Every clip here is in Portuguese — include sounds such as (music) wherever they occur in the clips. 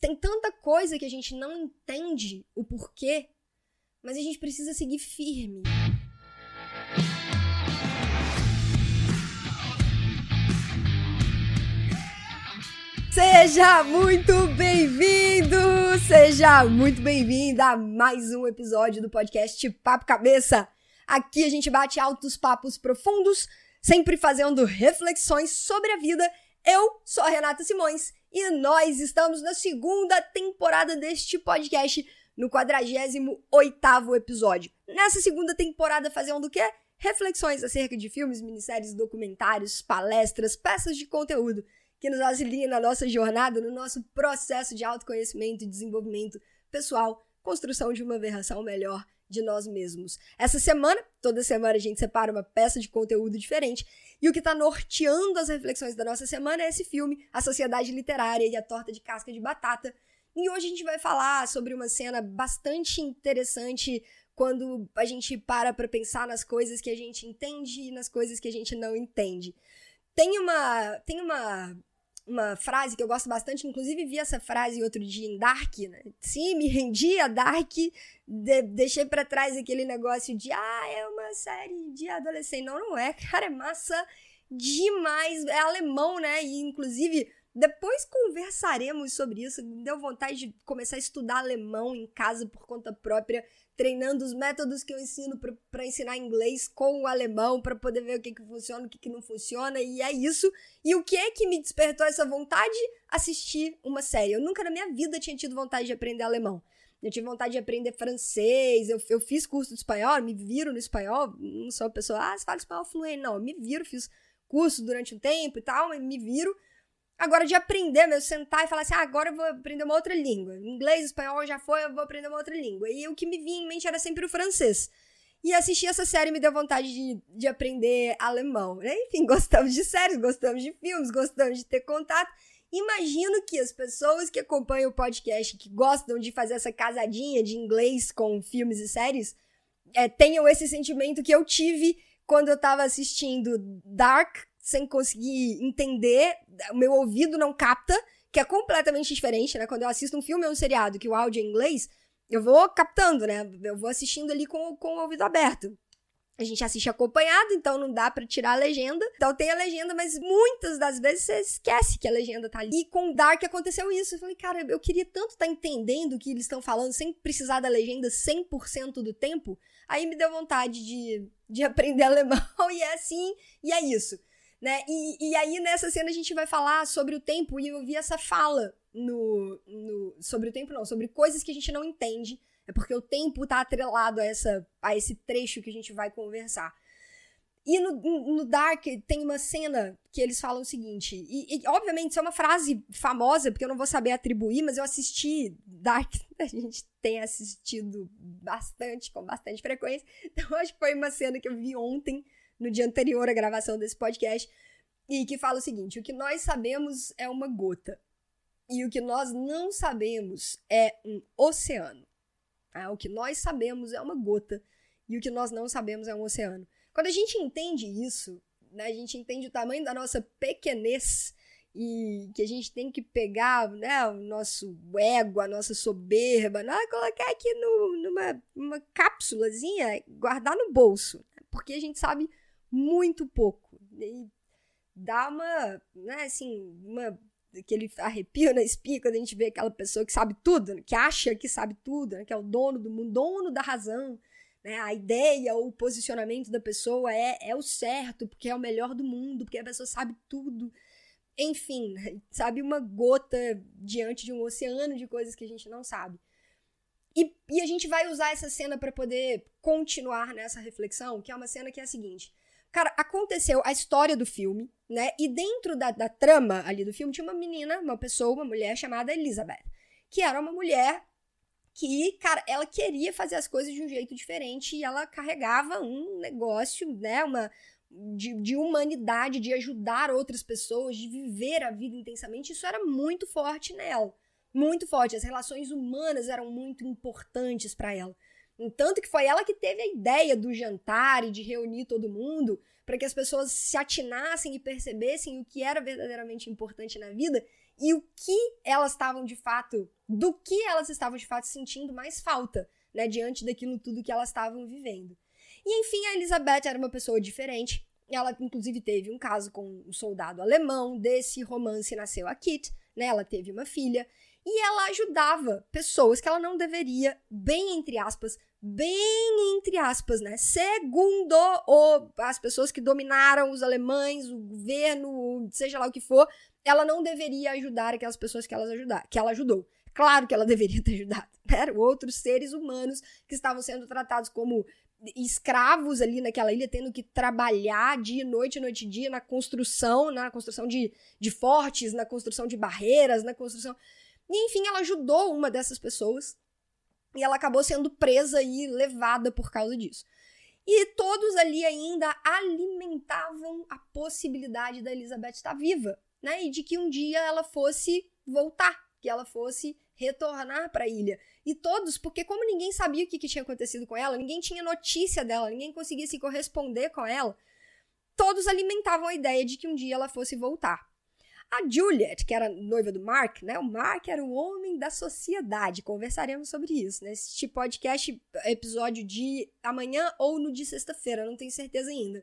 tem tanta coisa que a gente não entende o porquê, mas a gente precisa seguir firme. Seja muito bem-vindo, seja muito bem-vinda a mais um episódio do podcast Papo Cabeça. Aqui a gente bate altos papos profundos, sempre fazendo reflexões sobre a vida. Eu sou a Renata Simões e nós estamos na segunda temporada deste podcast, no 48º episódio. Nessa segunda temporada fazendo o quê? Reflexões acerca de filmes, minisséries, documentários, palestras, peças de conteúdo que nos auxiliem na nossa jornada, no nosso processo de autoconhecimento e desenvolvimento pessoal, construção de uma versão melhor de nós mesmos. Essa semana, toda semana a gente separa uma peça de conteúdo diferente, e o que está norteando as reflexões da nossa semana é esse filme, A Sociedade Literária e a Torta de Casca de Batata. E hoje a gente vai falar sobre uma cena bastante interessante quando a gente para para pensar nas coisas que a gente entende e nas coisas que a gente não entende. Tem uma, tem uma uma frase que eu gosto bastante, inclusive vi essa frase outro dia em Dark, né? Sim, me rendi a Dark, de, deixei para trás aquele negócio de, ah, é uma série de adolescente. Não, não é, (laughs) cara, é massa demais, é alemão, né? E inclusive depois conversaremos sobre isso. Deu vontade de começar a estudar alemão em casa por conta própria treinando os métodos que eu ensino para ensinar inglês com o alemão, para poder ver o que, que funciona, o que, que não funciona, e é isso. E o que é que me despertou essa vontade? Assistir uma série. Eu nunca na minha vida tinha tido vontade de aprender alemão. Eu tive vontade de aprender francês, eu, eu fiz curso de espanhol, me viro no espanhol, não sou uma pessoa, ah, você fala espanhol fluente, não, eu me viro, fiz curso durante um tempo e tal, me viro, Agora, de aprender mesmo, sentar e falar assim, ah, agora eu vou aprender uma outra língua. Inglês, espanhol já foi, eu vou aprender uma outra língua. E o que me vinha em mente era sempre o francês. E assistir essa série me deu vontade de, de aprender alemão. Né? Enfim, (laughs) gostamos de séries, gostamos de filmes, gostamos de ter contato. Imagino que as pessoas que acompanham o podcast, que gostam de fazer essa casadinha de inglês com filmes e séries, é, tenham esse sentimento que eu tive quando eu tava assistindo Dark, sem conseguir entender, o meu ouvido não capta, que é completamente diferente, né? Quando eu assisto um filme ou um seriado que o áudio é em inglês, eu vou captando, né? Eu vou assistindo ali com, com o ouvido aberto. A gente assiste acompanhado, então não dá para tirar a legenda. Então tem a legenda, mas muitas das vezes você esquece que a legenda tá ali. E com Dark aconteceu isso. Eu falei, cara, eu queria tanto estar tá entendendo o que eles estão falando sem precisar da legenda 100% do tempo. Aí me deu vontade de, de (laughs) aprender alemão e é assim, e é isso. Né? E, e aí, nessa cena, a gente vai falar sobre o tempo, e eu vi essa fala no, no, sobre o tempo, não, sobre coisas que a gente não entende. É porque o tempo tá atrelado a, essa, a esse trecho que a gente vai conversar. E no, no Dark tem uma cena que eles falam o seguinte, e, e, obviamente isso é uma frase famosa, porque eu não vou saber atribuir, mas eu assisti Dark, (laughs) a gente tem assistido bastante, com bastante frequência, então acho que foi uma cena que eu vi ontem, no dia anterior à gravação desse podcast, e que fala o seguinte: o que nós sabemos é uma gota, e o que nós não sabemos é um oceano. Ah, o que nós sabemos é uma gota, e o que nós não sabemos é um oceano. Quando a gente entende isso, né, a gente entende o tamanho da nossa pequenez e que a gente tem que pegar né, o nosso ego, a nossa soberba, né, colocar aqui no, numa, cápsulazinha, guardar no bolso. Porque a gente sabe muito pouco. E dá uma, né, assim, uma aquele arrepio na espinha quando a gente vê aquela pessoa que sabe tudo, que acha que sabe tudo, né, que é o dono do mundo, dono da razão. Né, a ideia ou o posicionamento da pessoa é, é o certo, porque é o melhor do mundo, porque a pessoa sabe tudo. Enfim, sabe uma gota diante de um oceano de coisas que a gente não sabe. E, e a gente vai usar essa cena para poder continuar nessa reflexão, que é uma cena que é a seguinte: Cara, aconteceu a história do filme, né? E dentro da, da trama ali do filme tinha uma menina, uma pessoa, uma mulher chamada Elizabeth, que era uma mulher que, cara, ela queria fazer as coisas de um jeito diferente e ela carregava um negócio, né? Uma, de, de, humanidade, de ajudar outras pessoas, de viver a vida intensamente, isso era muito forte nela. Muito forte. As relações humanas eram muito importantes para ela. Tanto que foi ela que teve a ideia do jantar e de reunir todo mundo para que as pessoas se atinassem e percebessem o que era verdadeiramente importante na vida e o que elas estavam de fato, do que elas estavam de fato sentindo mais falta, né, diante daquilo tudo que elas estavam vivendo. E enfim, a Elizabeth era uma pessoa diferente. Ela, inclusive, teve um caso com um soldado alemão. Desse romance nasceu a Kit, né? Ela teve uma filha. E ela ajudava pessoas que ela não deveria, bem entre aspas, bem entre aspas, né? Segundo o, as pessoas que dominaram os alemães, o governo, seja lá o que for, ela não deveria ajudar aquelas pessoas que, elas ajudar, que ela ajudou. Claro que ela (laughs) deveria ter ajudado. Né? Eram outros seres humanos que estavam sendo tratados como escravos ali naquela ilha, tendo que trabalhar dia, noite, noite e dia na construção, na construção de, de fortes, na construção de barreiras, na construção. E enfim, ela ajudou uma dessas pessoas e ela acabou sendo presa e levada por causa disso. E todos ali ainda alimentavam a possibilidade da Elizabeth estar viva, né? E de que um dia ela fosse voltar, que ela fosse retornar para a ilha. E todos, porque como ninguém sabia o que, que tinha acontecido com ela, ninguém tinha notícia dela, ninguém conseguia se corresponder com ela, todos alimentavam a ideia de que um dia ela fosse voltar. A Juliet, que era noiva do Mark, né? O Mark era o homem da sociedade. Conversaremos sobre isso nesse tipo podcast, episódio de amanhã ou no de sexta-feira, não tenho certeza ainda.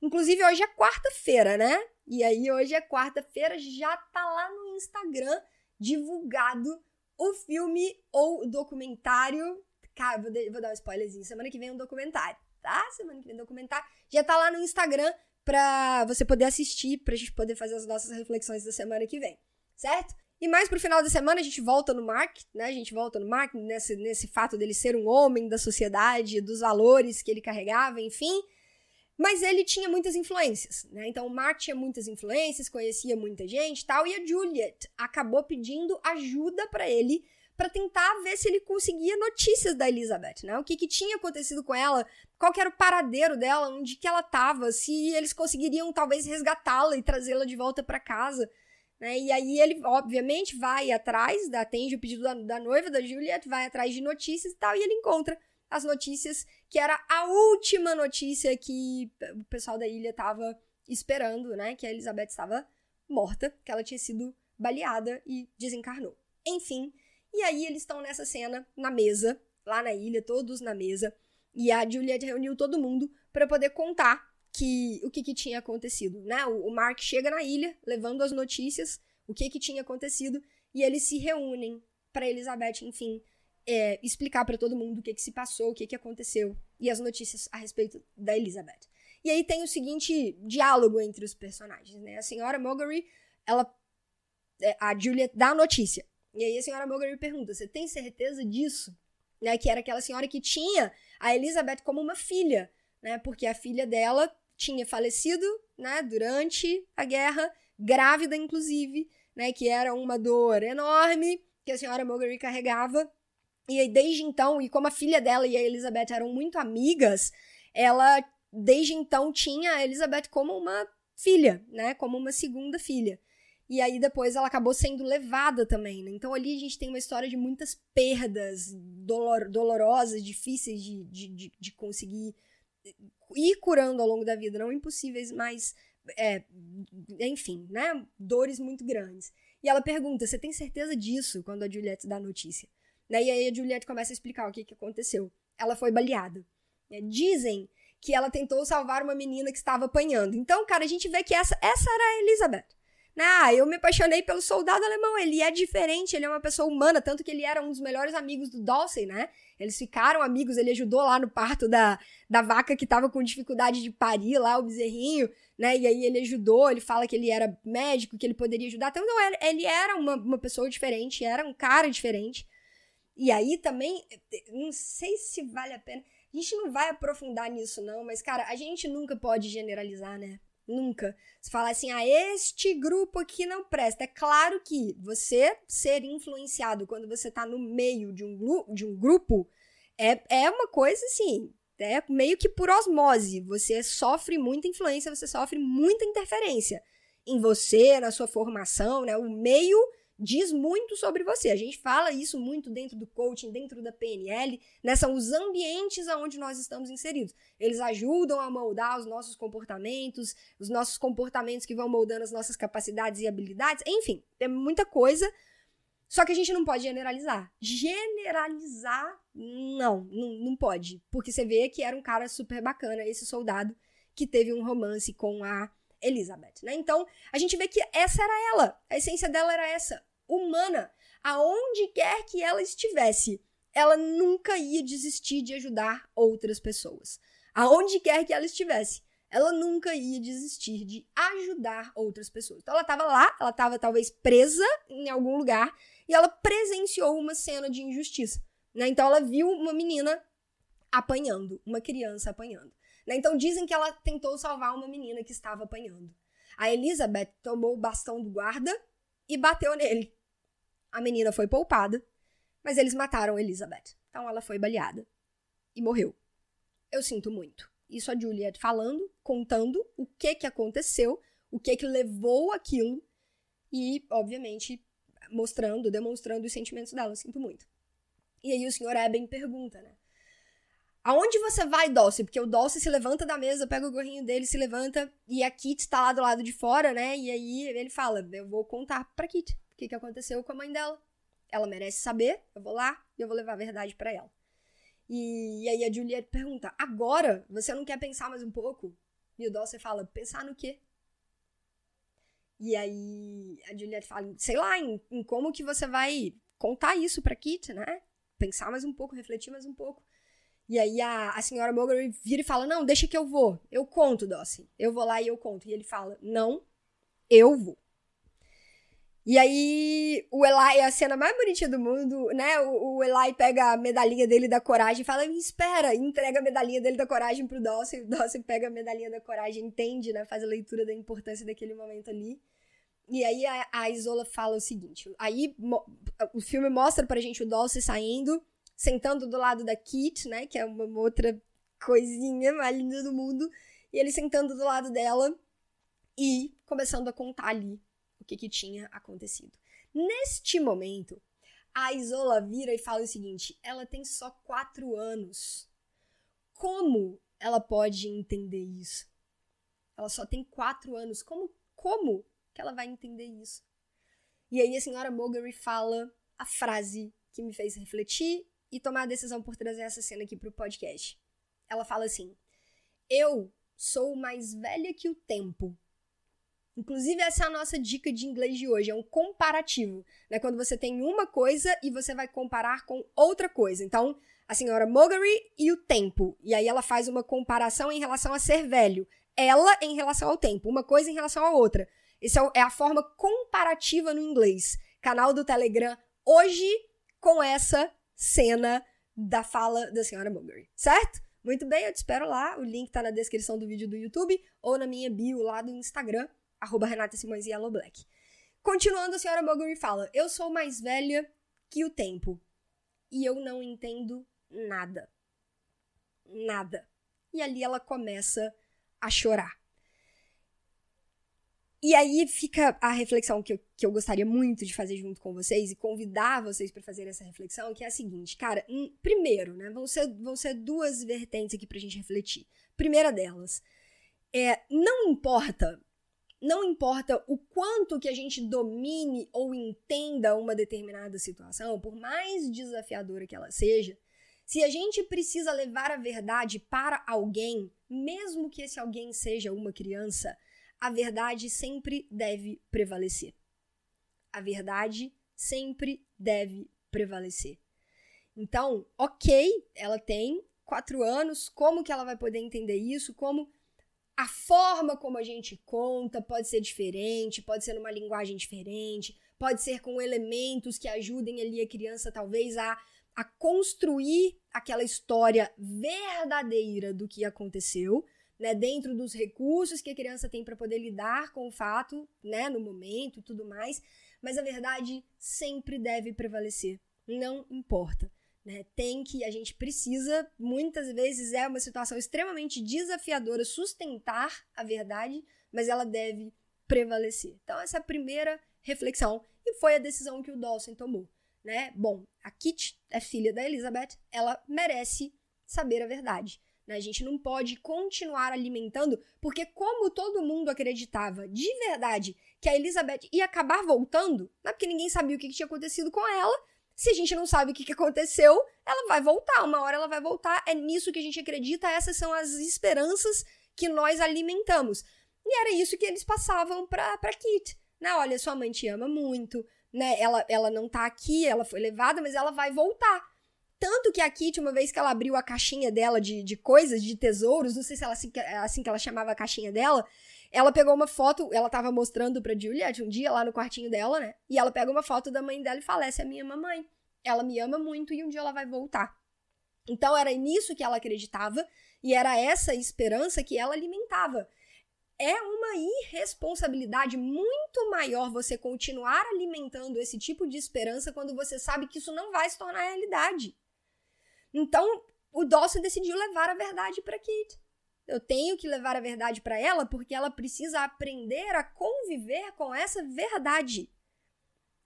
Inclusive, hoje é quarta-feira, né? E aí, hoje é quarta-feira, já tá lá no Instagram divulgado o filme ou documentário. Cara, vou, vou dar um spoilerzinho. Semana que vem é um documentário, tá? Semana que vem é um documentário. Já tá lá no Instagram pra você poder assistir, pra gente poder fazer as nossas reflexões da semana que vem, certo? E mais pro final da semana a gente volta no Mark, né? A gente volta no Mark nesse, nesse fato dele ser um homem da sociedade, dos valores que ele carregava, enfim. Mas ele tinha muitas influências, né? Então o Mark tinha muitas influências, conhecia muita gente tal, e a Juliet acabou pedindo ajuda para ele para tentar ver se ele conseguia notícias da Elizabeth, né? O que, que tinha acontecido com ela, qual era o paradeiro dela, onde que ela estava, se eles conseguiriam talvez resgatá-la e trazê-la de volta para casa. Né? E aí ele, obviamente, vai atrás, atende o pedido da, da noiva, da Juliet, vai atrás de notícias e tal, e ele encontra as notícias, que era a última notícia que o pessoal da ilha estava esperando, né? Que a Elizabeth estava morta, que ela tinha sido baleada e desencarnou. Enfim, e aí eles estão nessa cena, na mesa, lá na ilha, todos na mesa, e a Juliet reuniu todo mundo para poder contar que o que, que tinha acontecido, né? O, o, Mark chega na ilha, levando as notícias, o que que tinha acontecido, e eles se reúnem para Elizabeth, enfim, é, explicar para todo mundo o que, que se passou, o que, que aconteceu e as notícias a respeito da Elizabeth. E aí tem o seguinte diálogo entre os personagens, né? A senhora Mulgrew, ela é, a Juliet dá a notícia. E aí a senhora Mulgrew pergunta: "Você tem certeza disso?" Né, que era aquela senhora que tinha a Elizabeth como uma filha, né? Porque a filha dela tinha falecido, né, durante a guerra, grávida inclusive, né, que era uma dor enorme que a senhora Mulgrew carregava e aí, desde então, e como a filha dela e a Elizabeth eram muito amigas, ela, desde então, tinha a Elizabeth como uma filha, né? Como uma segunda filha. E aí, depois, ela acabou sendo levada também, né? Então, ali a gente tem uma história de muitas perdas dolor, dolorosas, difíceis de, de, de, de conseguir ir curando ao longo da vida. Não impossíveis, mas, é, enfim, né? Dores muito grandes. E ela pergunta: Você tem certeza disso? Quando a Juliette dá a notícia. Né? E aí a Juliette começa a explicar o que, que aconteceu. Ela foi baleada. Né? Dizem que ela tentou salvar uma menina que estava apanhando. Então, cara, a gente vê que essa, essa era a Elizabeth. Né? Ah, eu me apaixonei pelo soldado alemão. Ele é diferente, ele é uma pessoa humana, tanto que ele era um dos melhores amigos do Dawson, né? Eles ficaram amigos, ele ajudou lá no parto da, da vaca que tava com dificuldade de parir lá, o bezerrinho, né? E aí ele ajudou, ele fala que ele era médico, que ele poderia ajudar. Então, não, ele era uma, uma pessoa diferente, era um cara diferente. E aí também, não sei se vale a pena. A gente não vai aprofundar nisso, não, mas, cara, a gente nunca pode generalizar, né? Nunca. Se falar assim, ah, este grupo aqui não presta. É claro que você ser influenciado quando você tá no meio de um, de um grupo é, é uma coisa assim, é meio que por osmose. Você sofre muita influência, você sofre muita interferência em você, na sua formação, né? O meio diz muito sobre você. A gente fala isso muito dentro do coaching, dentro da PNL, né? São os ambientes aonde nós estamos inseridos. Eles ajudam a moldar os nossos comportamentos, os nossos comportamentos que vão moldando as nossas capacidades e habilidades. Enfim, tem muita coisa. Só que a gente não pode generalizar. Generalizar, não, não, não pode. Porque você vê que era um cara super bacana, esse soldado, que teve um romance com a Elizabeth, né? Então, a gente vê que essa era ela. A essência dela era essa humana, aonde quer que ela estivesse, ela nunca ia desistir de ajudar outras pessoas. Aonde quer que ela estivesse, ela nunca ia desistir de ajudar outras pessoas. Então ela estava lá, ela estava talvez presa em algum lugar e ela presenciou uma cena de injustiça. Né? Então ela viu uma menina apanhando, uma criança apanhando. Né? Então dizem que ela tentou salvar uma menina que estava apanhando. A Elizabeth tomou o bastão do guarda e bateu nele. A menina foi poupada, mas eles mataram Elizabeth. Então ela foi baleada e morreu. Eu sinto muito. Isso a Juliet falando, contando o que que aconteceu, o que que levou aquilo e, obviamente, mostrando, demonstrando os sentimentos dela. Eu sinto muito. E aí o senhor Eben pergunta, né? Aonde você vai, Dulce? Porque o Dulce se levanta da mesa, pega o gorrinho dele, se levanta, e a Kit tá lá do lado de fora, né? E aí ele fala: Eu vou contar pra Kit o que, que aconteceu com a mãe dela. Ela merece saber, eu vou lá e eu vou levar a verdade para ela. E, e, aí a Juliette pergunta: Agora? Você não quer pensar mais um pouco? E o Dulce fala: Pensar no quê? E aí a Juliette fala: Sei lá, em, em como que você vai contar isso pra Kit, né? Pensar mais um pouco, refletir mais um pouco. E aí a, a senhora Mulgrew vira e fala: Não, deixa que eu vou. Eu conto, Dossi. Eu vou lá e eu conto. E ele fala: Não, eu vou. E aí o Eli a cena mais bonitinha do mundo, né? O, o Eli pega a medalhinha dele da coragem e fala: Espera, e entrega a medalhinha dele da coragem pro Dossi. O Dossi pega a medalhinha da coragem, entende, né? Faz a leitura da importância daquele momento ali. E aí a, a Isola fala o seguinte: aí o filme mostra pra gente o Dossi saindo sentando do lado da Kit, né? Que é uma outra coisinha mais linda do mundo. E ele sentando do lado dela e começando a contar ali o que, que tinha acontecido. Neste momento, a Isola vira e fala o seguinte: ela tem só quatro anos. Como ela pode entender isso? Ela só tem quatro anos. Como, como que ela vai entender isso? E aí a senhora Mulgrew fala a frase que me fez refletir e tomar a decisão por trazer essa cena aqui pro podcast. Ela fala assim: Eu sou mais velha que o tempo. Inclusive, essa é a nossa dica de inglês de hoje, é um comparativo. Né? Quando você tem uma coisa e você vai comparar com outra coisa. Então, a senhora Mulgrew e o tempo. E aí ela faz uma comparação em relação a ser velho. Ela em relação ao tempo. Uma coisa em relação à outra. Essa é, é a forma comparativa no inglês. Canal do Telegram hoje com essa cena da fala da senhora Mulgrew, certo? Muito bem, eu te espero lá. O link tá na descrição do vídeo do YouTube ou na minha bio lá do Instagram, arroba Renata Simões Yellow Black. Continuando, a senhora Mulgrew fala: Eu sou mais velha que o tempo e eu não entendo nada. Nada. E ali ela começa a chorar. E aí fica a reflexão que eu, que eu gostaria muito de fazer junto com vocês e convidar vocês para fazer essa reflexão, que é a seguinte, cara, um, primeiro, né, vão ser, vão ser duas vertentes aqui pra gente refletir. Primeira delas, é, não importa, não importa o quanto que a gente domine ou entenda uma determinada situação, por mais desafiadora que ela seja, se a gente precisa levar a verdade para alguém, mesmo que esse alguém seja uma criança, a verdade sempre deve prevalecer. A verdade sempre deve prevalecer. Então, ok, ela tem quatro anos, como que ela vai poder entender isso? Como a forma como a gente conta pode ser diferente, pode ser numa linguagem diferente, pode ser com elementos que ajudem ali a criança talvez a, a construir aquela história verdadeira do que aconteceu, né, dentro dos recursos que a criança tem para poder lidar com o fato, né, no momento e tudo mais, mas a verdade sempre deve prevalecer, não importa. Né? Tem que, a gente precisa, muitas vezes é uma situação extremamente desafiadora sustentar a verdade, mas ela deve prevalecer. Então, essa é a primeira reflexão e foi a decisão que o Dawson tomou, né? Bom, a Kit é filha da Elizabeth, ela merece saber a verdade. Né? A gente não pode continuar alimentando, porque como todo mundo acreditava de verdade que a Elizabeth ia acabar voltando, né? porque ninguém sabia o que tinha acontecido com ela, se a gente não sabe o que aconteceu, ela vai voltar, uma hora ela vai voltar, é nisso que a gente acredita, essas são as esperanças que nós alimentamos. E era isso que eles passavam pra, pra Kit. Né? Olha, sua mãe te ama muito, né? Ela, ela não tá aqui, ela foi levada, mas ela vai voltar. Tanto que a Kitty, uma vez que ela abriu a caixinha dela de, de coisas, de tesouros, não sei se ela assim, assim que ela chamava a caixinha dela, ela pegou uma foto, ela tava mostrando pra Juliet um dia lá no quartinho dela, né? E ela pega uma foto da mãe dela e fala: Essa é a minha mamãe. Ela me ama muito e um dia ela vai voltar. Então era nisso que ela acreditava e era essa esperança que ela alimentava. É uma irresponsabilidade muito maior você continuar alimentando esse tipo de esperança quando você sabe que isso não vai se tornar realidade. Então, o Dawson decidiu levar a verdade para Kate. Eu tenho que levar a verdade para ela porque ela precisa aprender a conviver com essa verdade.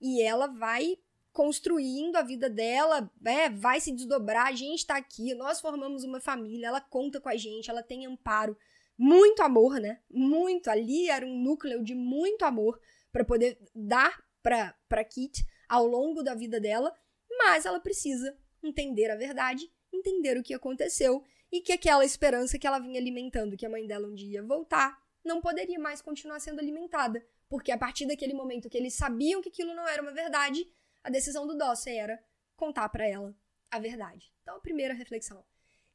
E ela vai construindo a vida dela, é, vai se desdobrar, a gente está aqui, nós formamos uma família, ela conta com a gente, ela tem amparo, muito amor, né? Muito ali era um núcleo de muito amor para poder dar para para Kit ao longo da vida dela, mas ela precisa entender a verdade, entender o que aconteceu e que aquela esperança que ela vinha alimentando, que a mãe dela um dia ia voltar, não poderia mais continuar sendo alimentada, porque a partir daquele momento que eles sabiam que aquilo não era uma verdade, a decisão do Dawson era contar para ela a verdade. Então, a primeira reflexão.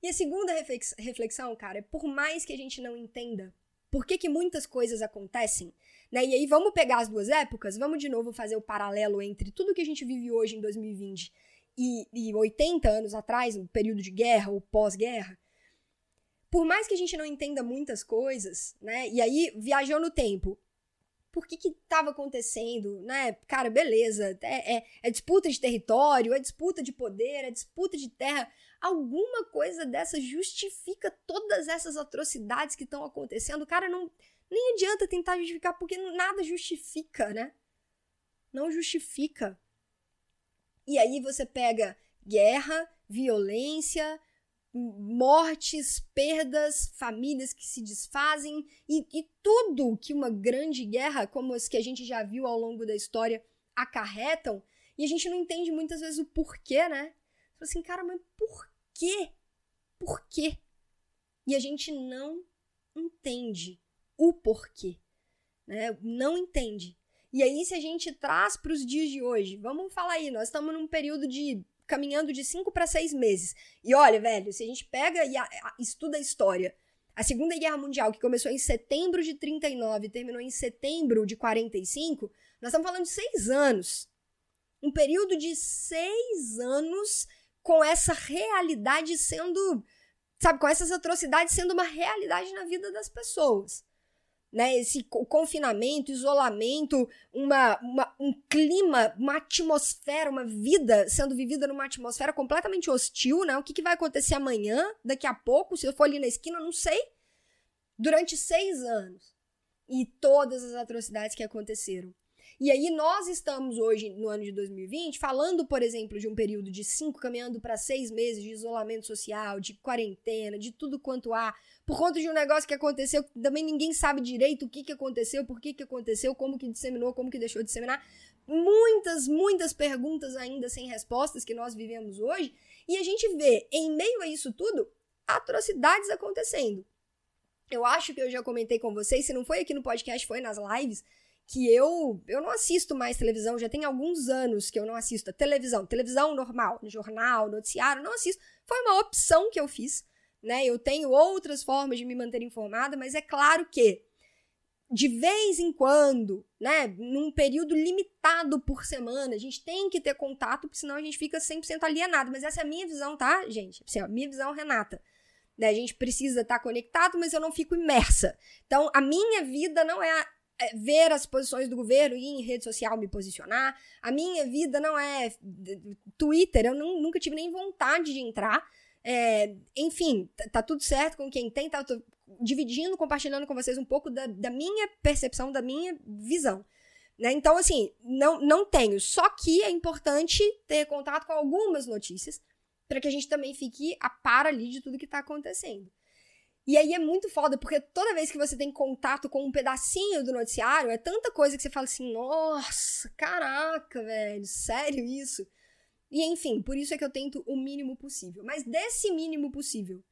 E a segunda reflexão, cara, é por mais que a gente não entenda por que, que muitas coisas acontecem, né? E aí vamos pegar as duas épocas, vamos de novo fazer o paralelo entre tudo que a gente vive hoje em 2020 e, e 80 anos atrás, no período de guerra ou pós-guerra, por mais que a gente não entenda muitas coisas, né? E aí, viajou no tempo. Por que que estava acontecendo, né? Cara, beleza, é, é, é, disputa de território, é disputa de poder, é disputa de terra. Alguma coisa dessa justifica todas essas atrocidades que estão acontecendo. Cara, não nem adianta tentar justificar porque nada justifica, né? Não justifica. E aí você pega guerra, violência, mortes, perdas, famílias que se desfazem e, e, tudo que uma grande guerra, como as que a gente já viu ao longo da história, acarretam. E a gente não entende muitas vezes o porquê, né? Assim, cara, mas por quê? Por quê? E a gente não entende o porquê, né? Não entende. E aí, se a gente traz para os dias de hoje, vamos falar aí, nós estamos num período de caminhando de 5 para 6 meses. E olha, velho, se a gente pega e a, a, estuda a história, a Segunda Guerra Mundial, que começou em setembro de 39 e terminou em setembro de 45, nós estamos falando de seis anos. Um período de seis anos com essa realidade sendo, sabe, com essas atrocidades sendo uma realidade na vida das pessoas né? Esse confinamento, isolamento, uma, uma, um clima, uma atmosfera, uma vida sendo vivida numa atmosfera completamente hostil, né? O que, que vai acontecer amanhã, daqui a pouco, se eu for ali na esquina, não sei. Durante seis anos. E todas as atrocidades que aconteceram. E aí nós estamos hoje, no ano de 2020, falando, por exemplo, de um período de cinco, caminhando para seis meses de isolamento social, de quarentena, de tudo quanto há, por conta de um negócio que aconteceu, também ninguém sabe direito o que, que aconteceu, por que, que aconteceu, como que disseminou, como que deixou de disseminar. Muitas, muitas perguntas ainda sem respostas que nós vivemos hoje. E a gente vê, em meio a isso tudo, atrocidades acontecendo. Eu acho que eu já comentei com vocês, se não foi aqui no podcast, foi nas lives, que eu eu não assisto mais televisão, já tem alguns anos que eu não assisto a televisão, televisão normal, jornal, noticiário, não assisto. Foi uma opção que eu fiz, né? Eu tenho outras formas de me manter informada, mas é claro que de vez em quando, né, num período limitado por semana, a gente tem que ter contato, porque senão a gente fica 100% alienado. Mas essa é a minha visão, tá, gente? Assim, a minha visão, Renata. Né, a gente precisa estar conectado, mas eu não fico imersa. Então, a minha vida não é é, ver as posições do governo e em rede social me posicionar. A minha vida não é Twitter, eu não, nunca tive nem vontade de entrar. É, enfim, tá, tudo certo com quem tem, tá, tô dividindo, compartilhando com vocês um pouco da, da minha percepção, da minha visão. Né? Então, assim, não, não tenho. Só que é importante ter contato com algumas notícias para que a gente também fique a par ali de tudo que tá acontecendo. E aí é muito foda, porque toda vez que você tem contato com um pedacinho do noticiário, é tanta coisa que você fala assim, nossa, caraca, velho, sério isso? E enfim, por isso é que eu tento o mínimo possível. Mas desse mínimo possível,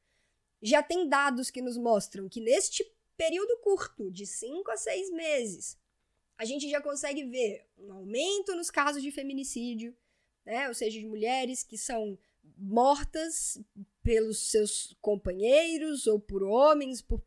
já tem dados que nos mostram que neste período curto, de 5 a 6 meses, a gente já consegue ver um aumento nos casos de feminicídio, né? Ou seja, de mulheres que são mortas pelos seus companheiros ou por homens, por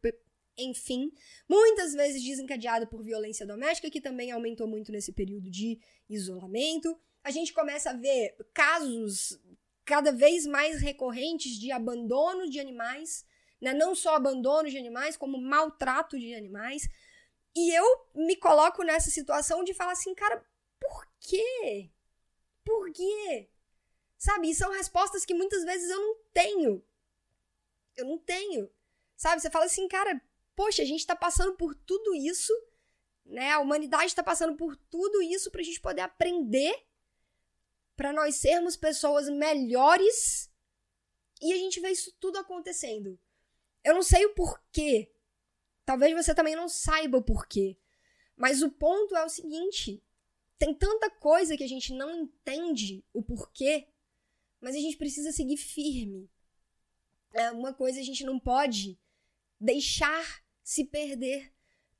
enfim, muitas vezes desencadeada por violência doméstica, que também aumentou muito nesse período de isolamento. A gente começa a ver casos cada vez mais recorrentes de abandono de animais, né? não só abandono de animais, como maltrato de animais. E eu me coloco nessa situação de falar assim, cara, por quê? Por quê? Sabe? E são respostas que muitas vezes eu não tenho. Eu não tenho. Sabe? Você fala assim, cara, poxa, a gente tá passando por tudo isso, né? A humanidade tá passando por tudo isso pra gente poder aprender para nós sermos pessoas melhores e a gente vê isso tudo acontecendo. Eu não sei o porquê. Talvez você também não saiba o porquê. Mas o ponto é o seguinte: tem tanta coisa que a gente não entende o porquê, mas a gente precisa seguir firme. É uma coisa a gente não pode deixar se perder,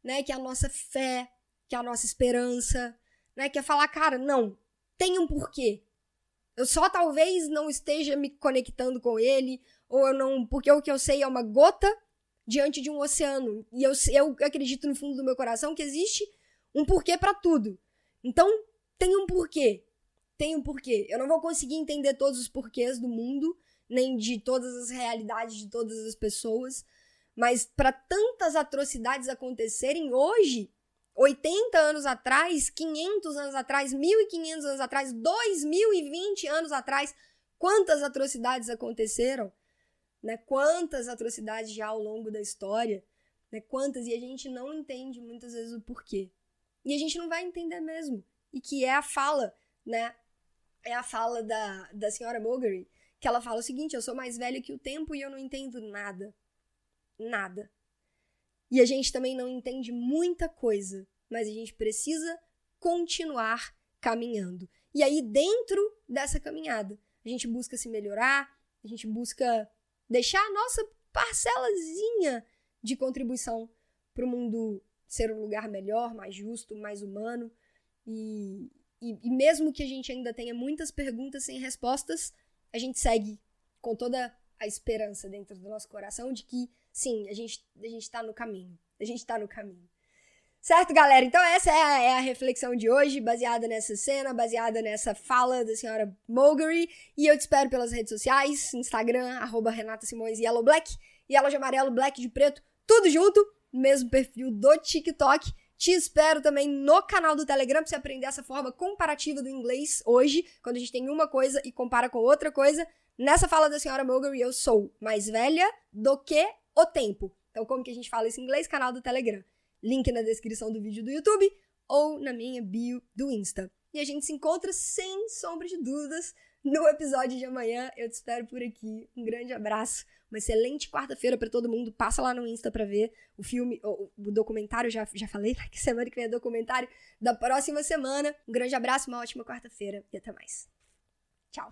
né? Que é a nossa fé, que é a nossa esperança, né? Que é falar, cara, não, tem um porquê. Eu só talvez não esteja me conectando com ele, ou eu não. Porque o que eu sei é uma gota diante de um oceano. E eu, eu acredito no fundo do meu coração que existe um porquê para tudo. Então, tem um porquê. Tem um porquê. Eu não vou conseguir entender todos os porquês do mundo, nem de todas as realidades de todas as pessoas. Mas para tantas atrocidades acontecerem hoje, 80 anos atrás, 500 anos atrás, 1500 anos atrás, 2020 anos atrás, quantas atrocidades aconteceram? Né? Quantas atrocidades já ao longo da história? Né? Quantas? E a gente não entende muitas vezes o porquê. E a gente não vai entender mesmo. E que é a fala, né? É a fala da, da senhora Mulgrew, que ela fala o seguinte: eu sou mais velha que o tempo e eu não entendo nada. Nada. E a gente também não entende muita coisa, mas a gente precisa continuar caminhando. E aí, dentro dessa caminhada, a gente busca se melhorar, a gente busca deixar a nossa parcelazinha de contribuição para o mundo ser um lugar melhor, mais justo, mais humano. E, e, e, mesmo que a gente ainda tenha muitas perguntas sem respostas, a gente segue com toda a esperança dentro do nosso coração de que sim, a gente, a gente tá no caminho. A gente tá no caminho. Certo, galera? Então essa é a, é a, reflexão de hoje, baseada nessa cena, baseada nessa fala da senhora Mulgrew. E eu te espero pelas redes sociais, Instagram, arroba Renata Simões Yellow Black, Yellow de amarelo, Black de preto, tudo junto, mesmo perfil do TikTok. Te espero também no canal do Telegram pra você aprender essa forma comparativa do inglês hoje, quando a gente tem uma coisa e compara com outra coisa. Nessa fala da senhora Mulgrew, eu sou mais velha do que o tempo. Então, como que a gente fala isso em inglês? Canal do Telegram. Link na descrição do vídeo do YouTube ou na minha bio do Insta. E a gente se encontra sem sombra de dúvidas no episódio de amanhã. Eu te espero por aqui. Um grande abraço. Uma excelente quarta-feira para todo mundo. Passa lá no Insta para ver o filme, o, o documentário. Já, já falei que semana que vem é documentário da próxima semana. Um grande abraço, uma ótima quarta-feira e até mais. Tchau.